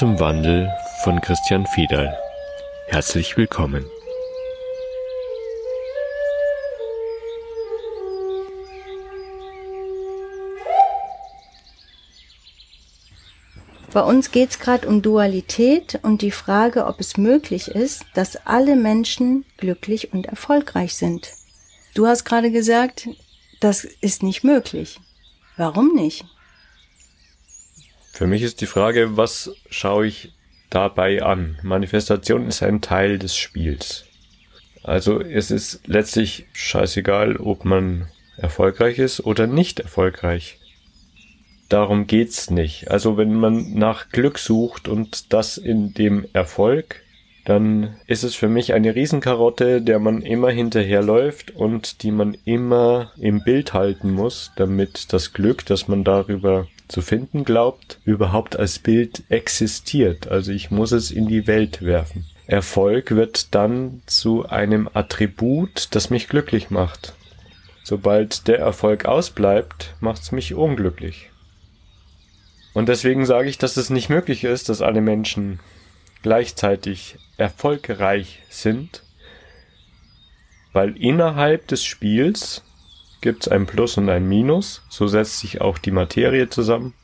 Zum Wandel von Christian Fiedal. Herzlich willkommen. Bei uns geht es gerade um Dualität und die Frage, ob es möglich ist, dass alle Menschen glücklich und erfolgreich sind. Du hast gerade gesagt, das ist nicht möglich. Warum nicht? Für mich ist die Frage, was schaue ich dabei an? Manifestation ist ein Teil des Spiels. Also es ist letztlich scheißegal, ob man erfolgreich ist oder nicht erfolgreich. Darum geht's nicht. Also wenn man nach Glück sucht und das in dem Erfolg, dann ist es für mich eine Riesenkarotte, der man immer hinterherläuft und die man immer im Bild halten muss, damit das Glück, das man darüber zu finden glaubt, überhaupt als Bild existiert. Also ich muss es in die Welt werfen. Erfolg wird dann zu einem Attribut, das mich glücklich macht. Sobald der Erfolg ausbleibt, macht's mich unglücklich. Und deswegen sage ich, dass es nicht möglich ist, dass alle Menschen gleichzeitig erfolgreich sind, weil innerhalb des Spiels gibt es ein Plus und ein Minus. So setzt sich auch die Materie zusammen.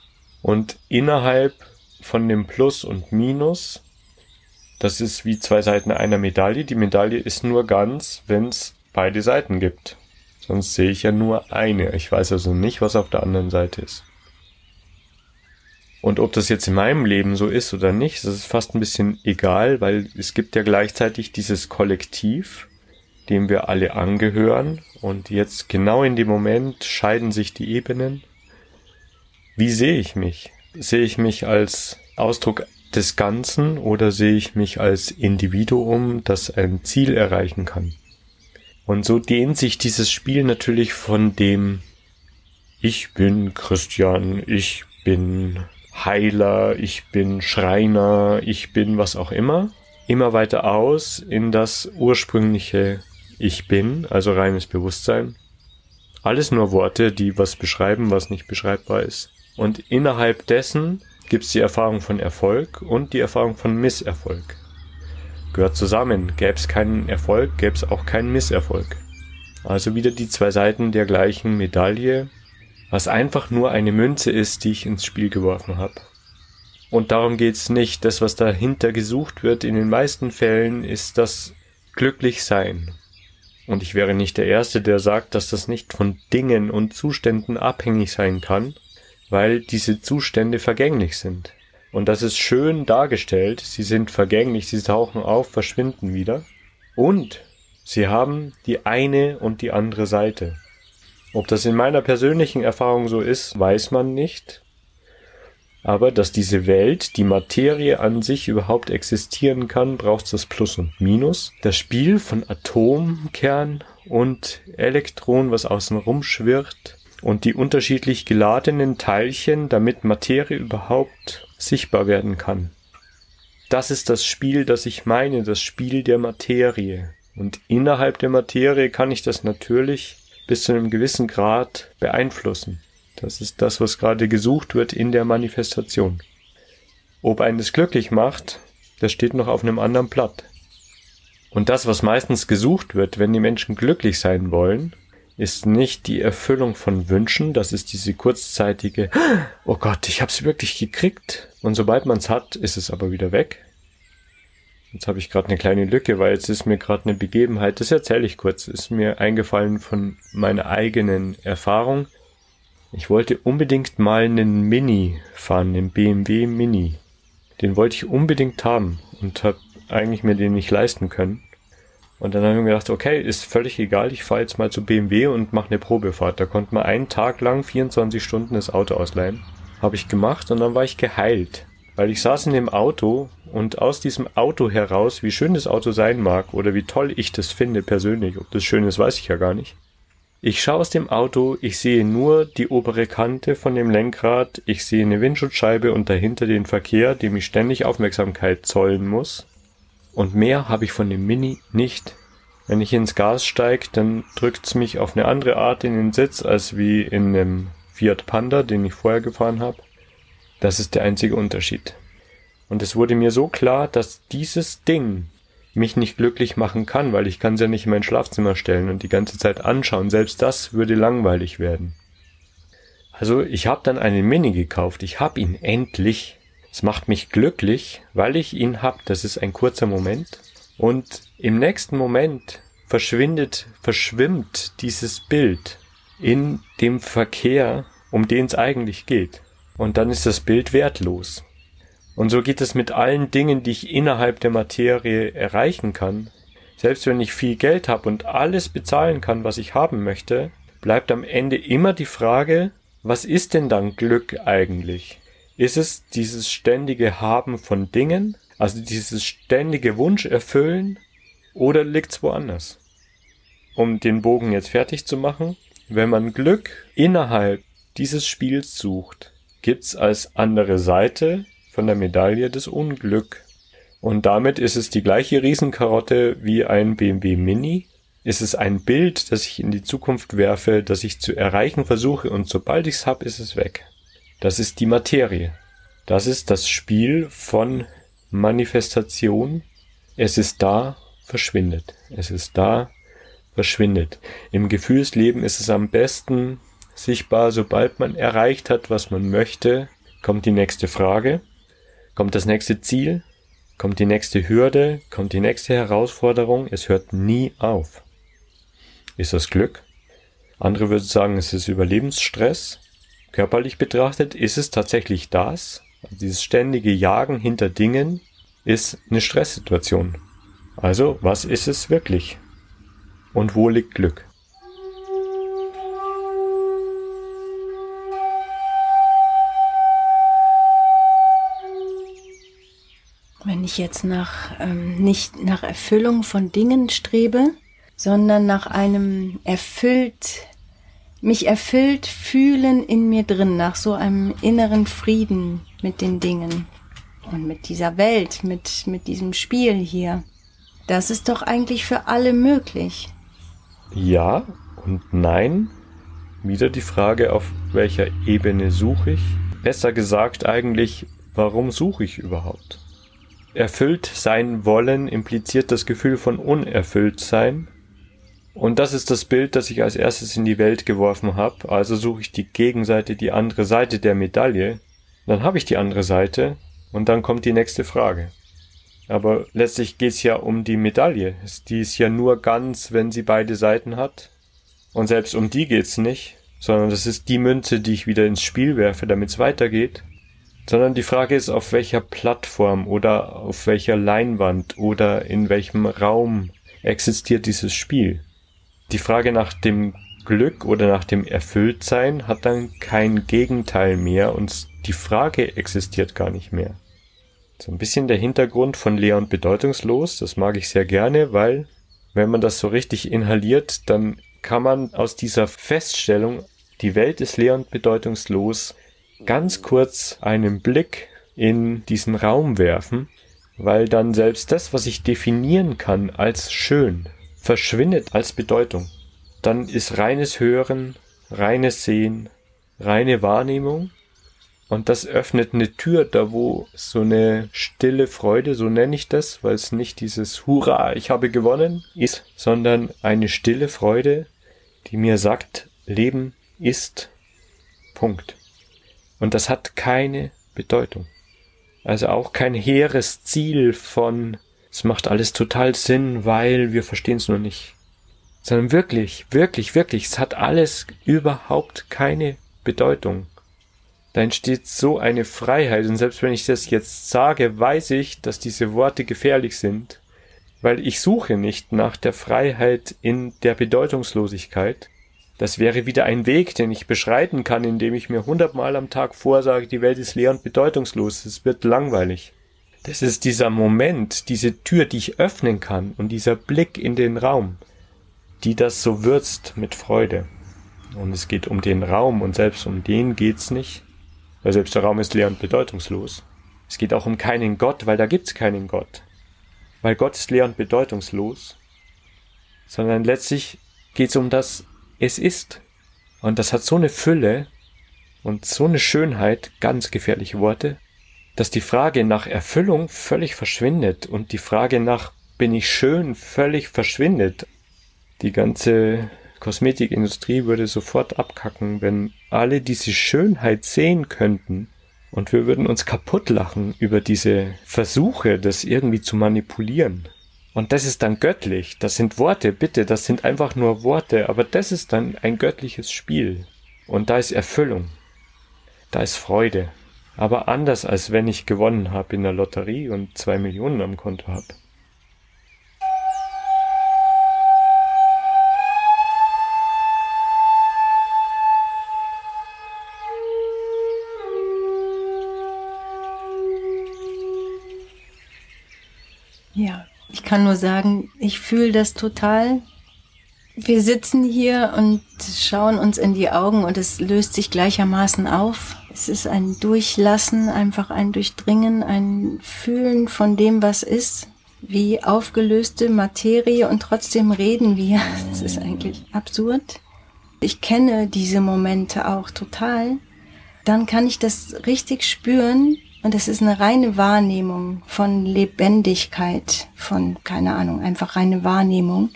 Und innerhalb von dem Plus und Minus, das ist wie zwei Seiten einer Medaille. Die Medaille ist nur ganz, wenn es beide Seiten gibt. Sonst sehe ich ja nur eine. Ich weiß also nicht, was auf der anderen Seite ist. Und ob das jetzt in meinem Leben so ist oder nicht, das ist fast ein bisschen egal, weil es gibt ja gleichzeitig dieses Kollektiv, dem wir alle angehören. Und jetzt genau in dem Moment scheiden sich die Ebenen. Wie sehe ich mich? Sehe ich mich als Ausdruck des Ganzen oder sehe ich mich als Individuum, das ein Ziel erreichen kann? Und so dehnt sich dieses Spiel natürlich von dem Ich bin Christian, ich bin Heiler, ich bin Schreiner, ich bin was auch immer, immer weiter aus in das ursprüngliche ich bin, also reines Bewusstsein. Alles nur Worte, die was beschreiben, was nicht beschreibbar ist. Und innerhalb dessen gibt es die Erfahrung von Erfolg und die Erfahrung von Misserfolg. Gehört zusammen. Gäbe es keinen Erfolg, gäbe es auch keinen Misserfolg. Also wieder die zwei Seiten der gleichen Medaille, was einfach nur eine Münze ist, die ich ins Spiel geworfen habe. Und darum geht's nicht. Das, was dahinter gesucht wird in den meisten Fällen, ist das Glücklichsein. Und ich wäre nicht der Erste, der sagt, dass das nicht von Dingen und Zuständen abhängig sein kann, weil diese Zustände vergänglich sind. Und das ist schön dargestellt, sie sind vergänglich, sie tauchen auf, verschwinden wieder. Und sie haben die eine und die andere Seite. Ob das in meiner persönlichen Erfahrung so ist, weiß man nicht aber dass diese Welt, die Materie an sich überhaupt existieren kann, braucht das Plus und Minus. Das Spiel von Atomkern und Elektron, was außen rumschwirrt und die unterschiedlich geladenen Teilchen, damit Materie überhaupt sichtbar werden kann. Das ist das Spiel, das ich meine, das Spiel der Materie. Und innerhalb der Materie kann ich das natürlich bis zu einem gewissen Grad beeinflussen. Das ist das, was gerade gesucht wird in der Manifestation. Ob einen das glücklich macht, das steht noch auf einem anderen Blatt. Und das, was meistens gesucht wird, wenn die Menschen glücklich sein wollen, ist nicht die Erfüllung von Wünschen, das ist diese kurzzeitige, oh Gott, ich hab's wirklich gekriegt. Und sobald man's hat, ist es aber wieder weg. Jetzt habe ich gerade eine kleine Lücke, weil jetzt ist mir gerade eine Begebenheit, das erzähle ich kurz, ist mir eingefallen von meiner eigenen Erfahrung. Ich wollte unbedingt mal einen Mini fahren, den BMW Mini. Den wollte ich unbedingt haben und habe eigentlich mir den nicht leisten können. Und dann habe ich mir gedacht, okay, ist völlig egal, ich fahre jetzt mal zu BMW und mache eine Probefahrt. Da konnte man einen Tag lang 24 Stunden das Auto ausleihen. Habe ich gemacht und dann war ich geheilt. Weil ich saß in dem Auto und aus diesem Auto heraus, wie schön das Auto sein mag oder wie toll ich das finde persönlich, ob das schön ist, weiß ich ja gar nicht, ich schaue aus dem Auto, ich sehe nur die obere Kante von dem Lenkrad, ich sehe eine Windschutzscheibe und dahinter den Verkehr, dem ich ständig Aufmerksamkeit zollen muss. Und mehr habe ich von dem Mini nicht. Wenn ich ins Gas steige, dann drückt's mich auf eine andere Art in den Sitz als wie in dem Fiat Panda, den ich vorher gefahren habe. Das ist der einzige Unterschied. Und es wurde mir so klar, dass dieses Ding mich nicht glücklich machen kann, weil ich kann es ja nicht in mein Schlafzimmer stellen und die ganze Zeit anschauen. Selbst das würde langweilig werden. Also ich habe dann einen Mini gekauft. Ich habe ihn endlich. Es macht mich glücklich, weil ich ihn hab. Das ist ein kurzer Moment. Und im nächsten Moment verschwindet, verschwimmt dieses Bild in dem Verkehr, um den es eigentlich geht. Und dann ist das Bild wertlos. Und so geht es mit allen Dingen, die ich innerhalb der Materie erreichen kann. Selbst wenn ich viel Geld habe und alles bezahlen kann, was ich haben möchte, bleibt am Ende immer die Frage, was ist denn dann Glück eigentlich? Ist es dieses ständige Haben von Dingen, also dieses ständige Wunsch erfüllen, oder liegt's woanders? Um den Bogen jetzt fertig zu machen, wenn man Glück innerhalb dieses Spiels sucht, gibt's als andere Seite von der Medaille das Unglück. Und damit ist es die gleiche Riesenkarotte wie ein BMW Mini. Ist es ein Bild, das ich in die Zukunft werfe, das ich zu erreichen versuche und sobald ich's hab, ist es weg. Das ist die Materie. Das ist das Spiel von Manifestation. Es ist da, verschwindet. Es ist da, verschwindet. Im Gefühlsleben ist es am besten sichtbar, sobald man erreicht hat, was man möchte, kommt die nächste Frage kommt das nächste Ziel, kommt die nächste Hürde, kommt die nächste Herausforderung, es hört nie auf. Ist das Glück? Andere würden sagen, es ist Überlebensstress. Körperlich betrachtet ist es tatsächlich das. Also dieses ständige Jagen hinter Dingen ist eine Stresssituation. Also, was ist es wirklich? Und wo liegt Glück? Ich jetzt nach, ähm, nicht nach Erfüllung von Dingen strebe, sondern nach einem erfüllt, mich erfüllt fühlen in mir drin, nach so einem inneren Frieden mit den Dingen und mit dieser Welt, mit, mit diesem Spiel hier. Das ist doch eigentlich für alle möglich. Ja und nein. Wieder die Frage, auf welcher Ebene suche ich? Besser gesagt eigentlich, warum suche ich überhaupt? Erfüllt sein wollen impliziert das Gefühl von unerfüllt sein. Und das ist das Bild, das ich als erstes in die Welt geworfen habe. Also suche ich die Gegenseite, die andere Seite der Medaille. Dann habe ich die andere Seite und dann kommt die nächste Frage. Aber letztlich geht es ja um die Medaille. Die ist ja nur ganz, wenn sie beide Seiten hat. Und selbst um die geht's nicht, sondern das ist die Münze, die ich wieder ins Spiel werfe, damit es weitergeht sondern die Frage ist, auf welcher Plattform oder auf welcher Leinwand oder in welchem Raum existiert dieses Spiel. Die Frage nach dem Glück oder nach dem Erfülltsein hat dann kein Gegenteil mehr und die Frage existiert gar nicht mehr. So ein bisschen der Hintergrund von leer und bedeutungslos, das mag ich sehr gerne, weil wenn man das so richtig inhaliert, dann kann man aus dieser Feststellung, die Welt ist leer und bedeutungslos, ganz kurz einen Blick in diesen Raum werfen, weil dann selbst das, was ich definieren kann als schön, verschwindet als Bedeutung. Dann ist reines Hören, reines Sehen, reine Wahrnehmung und das öffnet eine Tür, da wo so eine stille Freude, so nenne ich das, weil es nicht dieses Hurra, ich habe gewonnen ist, sondern eine stille Freude, die mir sagt, Leben ist Punkt. Und das hat keine Bedeutung. Also auch kein hehres Ziel von, es macht alles total Sinn, weil wir verstehen es nur nicht. Sondern wirklich, wirklich, wirklich, es hat alles überhaupt keine Bedeutung. Da entsteht so eine Freiheit und selbst wenn ich das jetzt sage, weiß ich, dass diese Worte gefährlich sind, weil ich suche nicht nach der Freiheit in der Bedeutungslosigkeit, das wäre wieder ein Weg, den ich beschreiten kann, indem ich mir hundertmal am Tag vorsage, die Welt ist leer und bedeutungslos, es wird langweilig. Das ist dieser Moment, diese Tür, die ich öffnen kann und dieser Blick in den Raum, die das so würzt mit Freude. Und es geht um den Raum und selbst um den geht's nicht, weil selbst der Raum ist leer und bedeutungslos. Es geht auch um keinen Gott, weil da gibt's keinen Gott. Weil Gott ist leer und bedeutungslos, sondern letztlich geht's um das es ist. Und das hat so eine Fülle und so eine Schönheit, ganz gefährliche Worte. dass die Frage nach Erfüllung völlig verschwindet und die Frage nach bin ich schön völlig verschwindet. Die ganze Kosmetikindustrie würde sofort abkacken, wenn alle diese Schönheit sehen könnten und wir würden uns kaputt lachen über diese Versuche, das irgendwie zu manipulieren. Und das ist dann göttlich. Das sind Worte, bitte, das sind einfach nur Worte, aber das ist dann ein göttliches Spiel. Und da ist Erfüllung. Da ist Freude. Aber anders als wenn ich gewonnen habe in der Lotterie und zwei Millionen am Konto habe. Kann nur sagen, ich fühle das total. Wir sitzen hier und schauen uns in die Augen und es löst sich gleichermaßen auf. Es ist ein Durchlassen, einfach ein Durchdringen, ein Fühlen von dem, was ist, wie aufgelöste Materie und trotzdem reden wir. Das ist eigentlich absurd. Ich kenne diese Momente auch total. Dann kann ich das richtig spüren, und es ist eine reine Wahrnehmung von Lebendigkeit, von, keine Ahnung, einfach reine Wahrnehmung.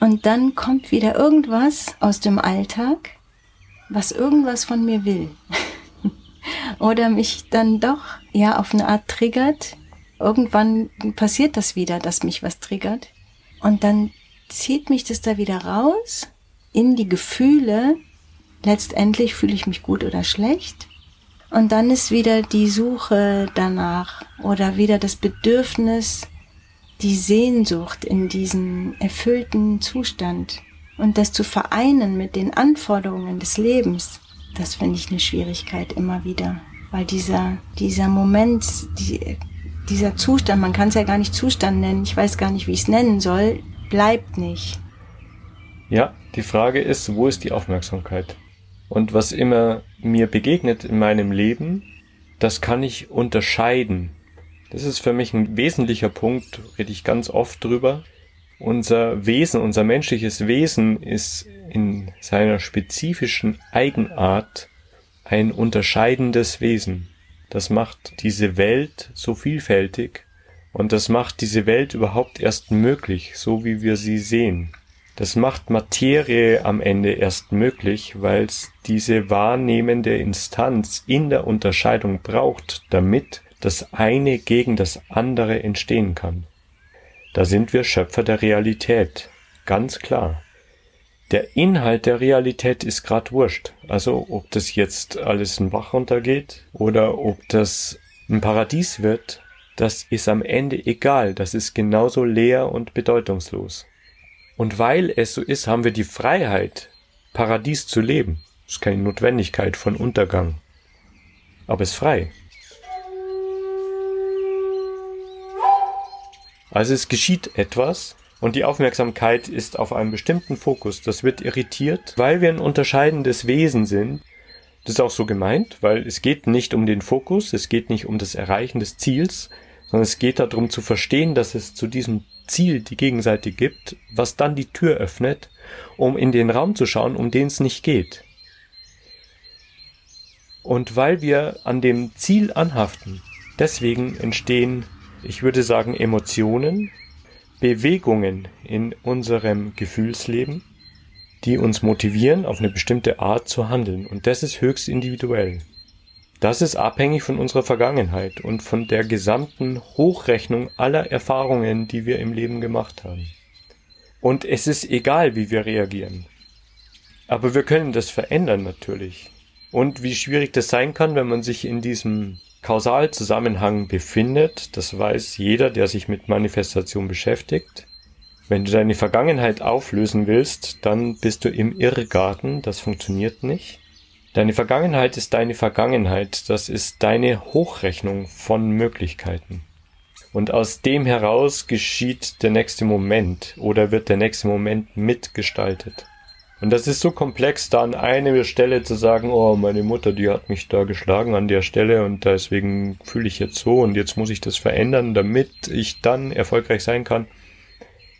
Und dann kommt wieder irgendwas aus dem Alltag, was irgendwas von mir will. Oder mich dann doch, ja, auf eine Art triggert. Irgendwann passiert das wieder, dass mich was triggert. Und dann zieht mich das da wieder raus in die Gefühle. Letztendlich fühle ich mich gut oder schlecht. Und dann ist wieder die Suche danach oder wieder das Bedürfnis, die Sehnsucht in diesen erfüllten Zustand und das zu vereinen mit den Anforderungen des Lebens, das finde ich eine Schwierigkeit immer wieder, weil dieser, dieser Moment, die, dieser Zustand, man kann es ja gar nicht Zustand nennen, ich weiß gar nicht, wie ich es nennen soll, bleibt nicht. Ja, die Frage ist, wo ist die Aufmerksamkeit? Und was immer mir begegnet in meinem Leben, das kann ich unterscheiden. Das ist für mich ein wesentlicher Punkt, rede ich ganz oft drüber. Unser Wesen, unser menschliches Wesen ist in seiner spezifischen Eigenart ein unterscheidendes Wesen. Das macht diese Welt so vielfältig und das macht diese Welt überhaupt erst möglich, so wie wir sie sehen. Das macht Materie am Ende erst möglich, weil es diese wahrnehmende Instanz in der Unterscheidung braucht, damit das eine gegen das andere entstehen kann. Da sind wir Schöpfer der Realität, ganz klar. Der Inhalt der Realität ist grad wurscht. Also ob das jetzt alles ein Bach runtergeht oder ob das ein Paradies wird, das ist am Ende egal. Das ist genauso leer und bedeutungslos. Und weil es so ist, haben wir die Freiheit, Paradies zu leben. Das ist keine Notwendigkeit von Untergang. Aber es ist frei. Also es geschieht etwas und die Aufmerksamkeit ist auf einem bestimmten Fokus. Das wird irritiert, weil wir ein unterscheidendes Wesen sind. Das ist auch so gemeint, weil es geht nicht um den Fokus, es geht nicht um das Erreichen des Ziels, sondern es geht darum zu verstehen, dass es zu diesem Ziel die Gegenseite gibt, was dann die Tür öffnet, um in den Raum zu schauen, um den es nicht geht. Und weil wir an dem Ziel anhaften, deswegen entstehen, ich würde sagen, Emotionen, Bewegungen in unserem Gefühlsleben, die uns motivieren, auf eine bestimmte Art zu handeln. Und das ist höchst individuell. Das ist abhängig von unserer Vergangenheit und von der gesamten Hochrechnung aller Erfahrungen, die wir im Leben gemacht haben. Und es ist egal, wie wir reagieren. Aber wir können das verändern natürlich. Und wie schwierig das sein kann, wenn man sich in diesem Kausalzusammenhang befindet, das weiß jeder, der sich mit Manifestation beschäftigt. Wenn du deine Vergangenheit auflösen willst, dann bist du im Irrgarten, das funktioniert nicht. Deine Vergangenheit ist deine Vergangenheit, das ist deine Hochrechnung von Möglichkeiten. Und aus dem heraus geschieht der nächste Moment oder wird der nächste Moment mitgestaltet. Und das ist so komplex, da an einer Stelle zu sagen, oh, meine Mutter, die hat mich da geschlagen an der Stelle und deswegen fühle ich jetzt so und jetzt muss ich das verändern, damit ich dann erfolgreich sein kann,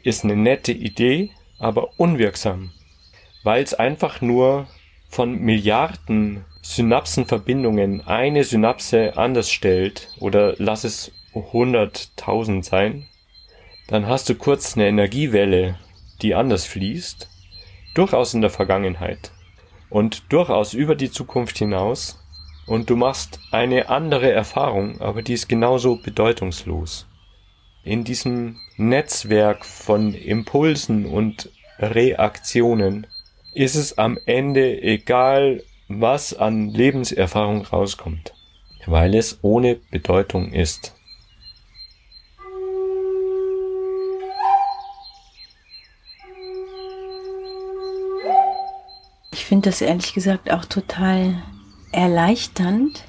ist eine nette Idee, aber unwirksam. Weil es einfach nur von Milliarden Synapsenverbindungen eine Synapse anders stellt oder lass es 100.000 sein, dann hast du kurz eine Energiewelle, die anders fließt, durchaus in der Vergangenheit und durchaus über die Zukunft hinaus und du machst eine andere Erfahrung, aber die ist genauso bedeutungslos. In diesem Netzwerk von Impulsen und Reaktionen ist es am Ende egal, was an Lebenserfahrung rauskommt, weil es ohne Bedeutung ist. Ich finde das ehrlich gesagt auch total erleichternd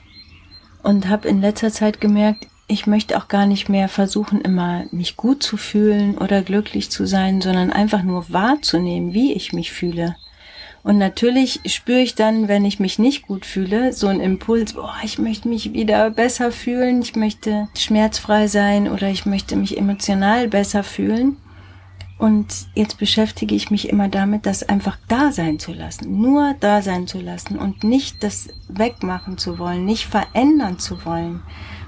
und habe in letzter Zeit gemerkt, ich möchte auch gar nicht mehr versuchen, immer mich gut zu fühlen oder glücklich zu sein, sondern einfach nur wahrzunehmen, wie ich mich fühle. Und natürlich spüre ich dann, wenn ich mich nicht gut fühle, so einen Impuls, boah, ich möchte mich wieder besser fühlen, ich möchte schmerzfrei sein oder ich möchte mich emotional besser fühlen. Und jetzt beschäftige ich mich immer damit, das einfach da sein zu lassen, nur da sein zu lassen und nicht das wegmachen zu wollen, nicht verändern zu wollen.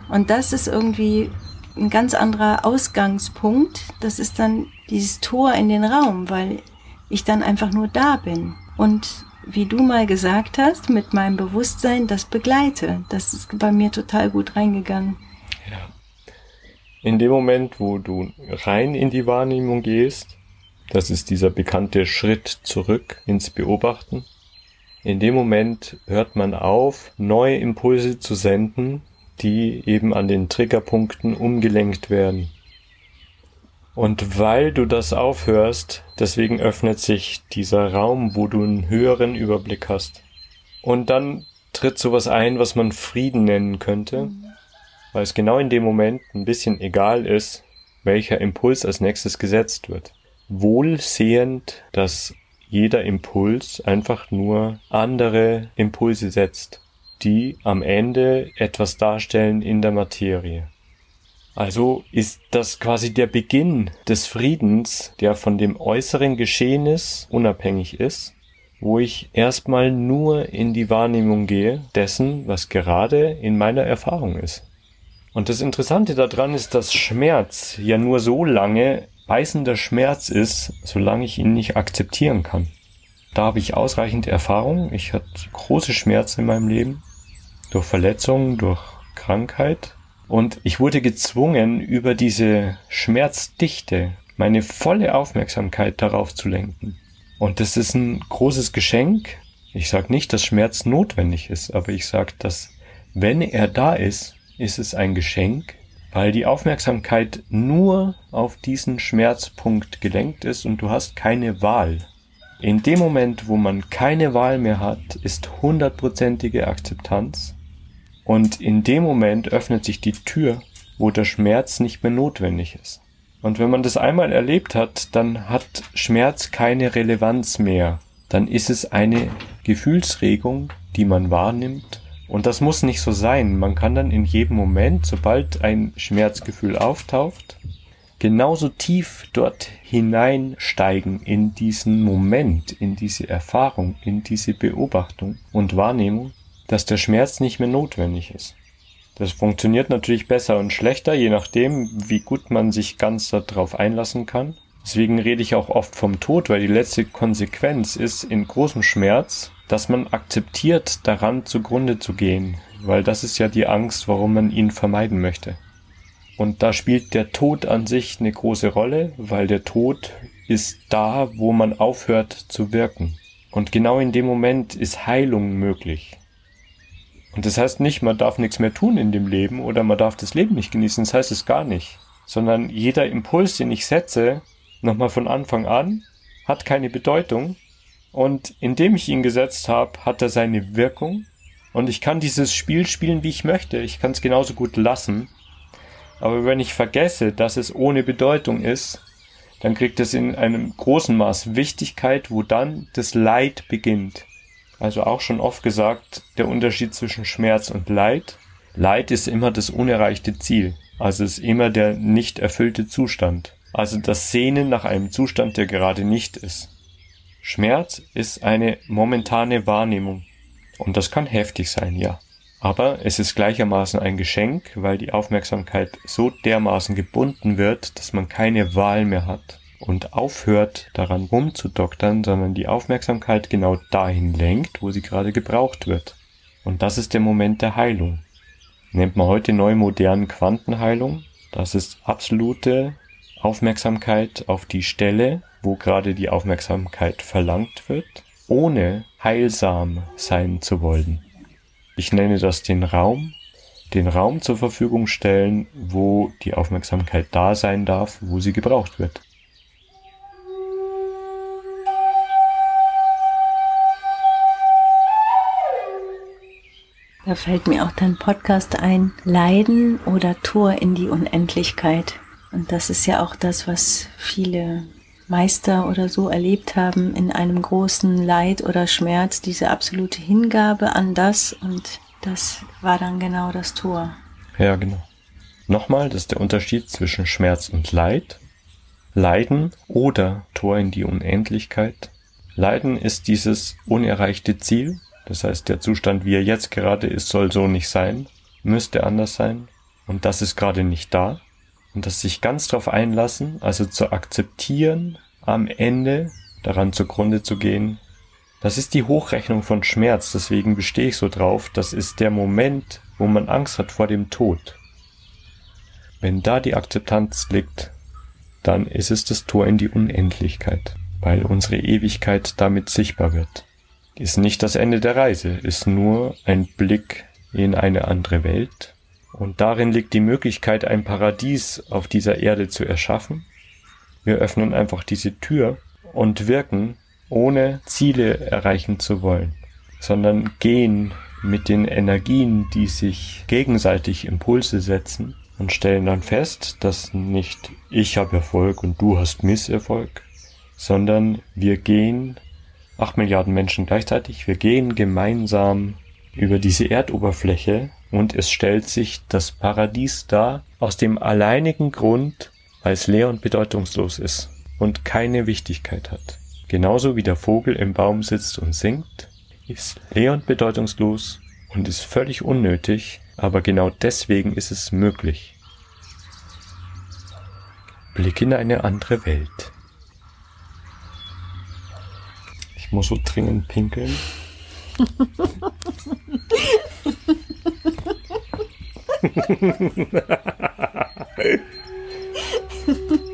Und das ist irgendwie ein ganz anderer Ausgangspunkt. Das ist dann dieses Tor in den Raum, weil ich dann einfach nur da bin. Und wie du mal gesagt hast, mit meinem Bewusstsein das begleite. Das ist bei mir total gut reingegangen. Ja. In dem Moment, wo du rein in die Wahrnehmung gehst, das ist dieser bekannte Schritt zurück ins Beobachten. In dem Moment hört man auf, neue Impulse zu senden, die eben an den Triggerpunkten umgelenkt werden. Und weil du das aufhörst, deswegen öffnet sich dieser Raum, wo du einen höheren Überblick hast. Und dann tritt sowas ein, was man Frieden nennen könnte, weil es genau in dem Moment ein bisschen egal ist, welcher Impuls als nächstes gesetzt wird. Wohlsehend, dass jeder Impuls einfach nur andere Impulse setzt, die am Ende etwas darstellen in der Materie. Also ist das quasi der Beginn des Friedens, der von dem äußeren Geschehnis unabhängig ist, wo ich erstmal nur in die Wahrnehmung gehe dessen, was gerade in meiner Erfahrung ist. Und das Interessante daran ist, dass Schmerz ja nur so lange beißender Schmerz ist, solange ich ihn nicht akzeptieren kann. Da habe ich ausreichend Erfahrung. Ich hatte große Schmerzen in meinem Leben. Durch Verletzungen, durch Krankheit. Und ich wurde gezwungen, über diese Schmerzdichte meine volle Aufmerksamkeit darauf zu lenken. Und das ist ein großes Geschenk. Ich sage nicht, dass Schmerz notwendig ist, aber ich sage, dass wenn er da ist, ist es ein Geschenk, weil die Aufmerksamkeit nur auf diesen Schmerzpunkt gelenkt ist und du hast keine Wahl. In dem Moment, wo man keine Wahl mehr hat, ist hundertprozentige Akzeptanz und in dem Moment öffnet sich die Tür, wo der Schmerz nicht mehr notwendig ist. Und wenn man das einmal erlebt hat, dann hat Schmerz keine Relevanz mehr. Dann ist es eine Gefühlsregung, die man wahrnimmt. Und das muss nicht so sein. Man kann dann in jedem Moment, sobald ein Schmerzgefühl auftaucht, genauso tief dort hineinsteigen in diesen Moment, in diese Erfahrung, in diese Beobachtung und Wahrnehmung, dass der Schmerz nicht mehr notwendig ist. Das funktioniert natürlich besser und schlechter, je nachdem, wie gut man sich ganz darauf einlassen kann. Deswegen rede ich auch oft vom Tod, weil die letzte Konsequenz ist in großem Schmerz, dass man akzeptiert, daran zugrunde zu gehen, weil das ist ja die Angst, warum man ihn vermeiden möchte. Und da spielt der Tod an sich eine große Rolle, weil der Tod ist da, wo man aufhört zu wirken. Und genau in dem Moment ist Heilung möglich. Und das heißt nicht, man darf nichts mehr tun in dem Leben oder man darf das Leben nicht genießen. Das heißt es gar nicht. Sondern jeder Impuls, den ich setze, nochmal von Anfang an, hat keine Bedeutung. Und indem ich ihn gesetzt habe, hat er seine Wirkung. Und ich kann dieses Spiel spielen, wie ich möchte. Ich kann es genauso gut lassen. Aber wenn ich vergesse, dass es ohne Bedeutung ist, dann kriegt es in einem großen Maß Wichtigkeit, wo dann das Leid beginnt. Also auch schon oft gesagt, der Unterschied zwischen Schmerz und Leid. Leid ist immer das unerreichte Ziel. Also ist immer der nicht erfüllte Zustand. Also das Sehnen nach einem Zustand, der gerade nicht ist. Schmerz ist eine momentane Wahrnehmung. Und das kann heftig sein, ja. Aber es ist gleichermaßen ein Geschenk, weil die Aufmerksamkeit so dermaßen gebunden wird, dass man keine Wahl mehr hat und aufhört daran rumzudoktern, sondern die Aufmerksamkeit genau dahin lenkt, wo sie gerade gebraucht wird. Und das ist der Moment der Heilung. Nennt man heute neu modern Quantenheilung. Das ist absolute Aufmerksamkeit auf die Stelle, wo gerade die Aufmerksamkeit verlangt wird, ohne heilsam sein zu wollen. Ich nenne das den Raum, den Raum zur Verfügung stellen, wo die Aufmerksamkeit da sein darf, wo sie gebraucht wird. Da fällt mir auch dein Podcast ein, Leiden oder Tor in die Unendlichkeit. Und das ist ja auch das, was viele Meister oder so erlebt haben in einem großen Leid oder Schmerz, diese absolute Hingabe an das und das war dann genau das Tor. Ja, genau. Nochmal, das ist der Unterschied zwischen Schmerz und Leid. Leiden oder Tor in die Unendlichkeit. Leiden ist dieses unerreichte Ziel, das heißt, der Zustand, wie er jetzt gerade ist, soll so nicht sein, müsste anders sein. Und das ist gerade nicht da. Und das sich ganz darauf einlassen, also zu akzeptieren, am Ende daran zugrunde zu gehen. Das ist die Hochrechnung von Schmerz, deswegen bestehe ich so drauf. Das ist der Moment, wo man Angst hat vor dem Tod. Wenn da die Akzeptanz liegt, dann ist es das Tor in die Unendlichkeit, weil unsere Ewigkeit damit sichtbar wird ist nicht das Ende der Reise, ist nur ein Blick in eine andere Welt. Und darin liegt die Möglichkeit, ein Paradies auf dieser Erde zu erschaffen. Wir öffnen einfach diese Tür und wirken, ohne Ziele erreichen zu wollen, sondern gehen mit den Energien, die sich gegenseitig Impulse setzen und stellen dann fest, dass nicht ich habe Erfolg und du hast Misserfolg, sondern wir gehen 8 Milliarden Menschen gleichzeitig. Wir gehen gemeinsam über diese Erdoberfläche und es stellt sich das Paradies dar aus dem alleinigen Grund, weil es leer und bedeutungslos ist und keine Wichtigkeit hat. Genauso wie der Vogel im Baum sitzt und singt, ist leer und bedeutungslos und ist völlig unnötig, aber genau deswegen ist es möglich. Blick in eine andere Welt. Ich muss so dringend pinkeln.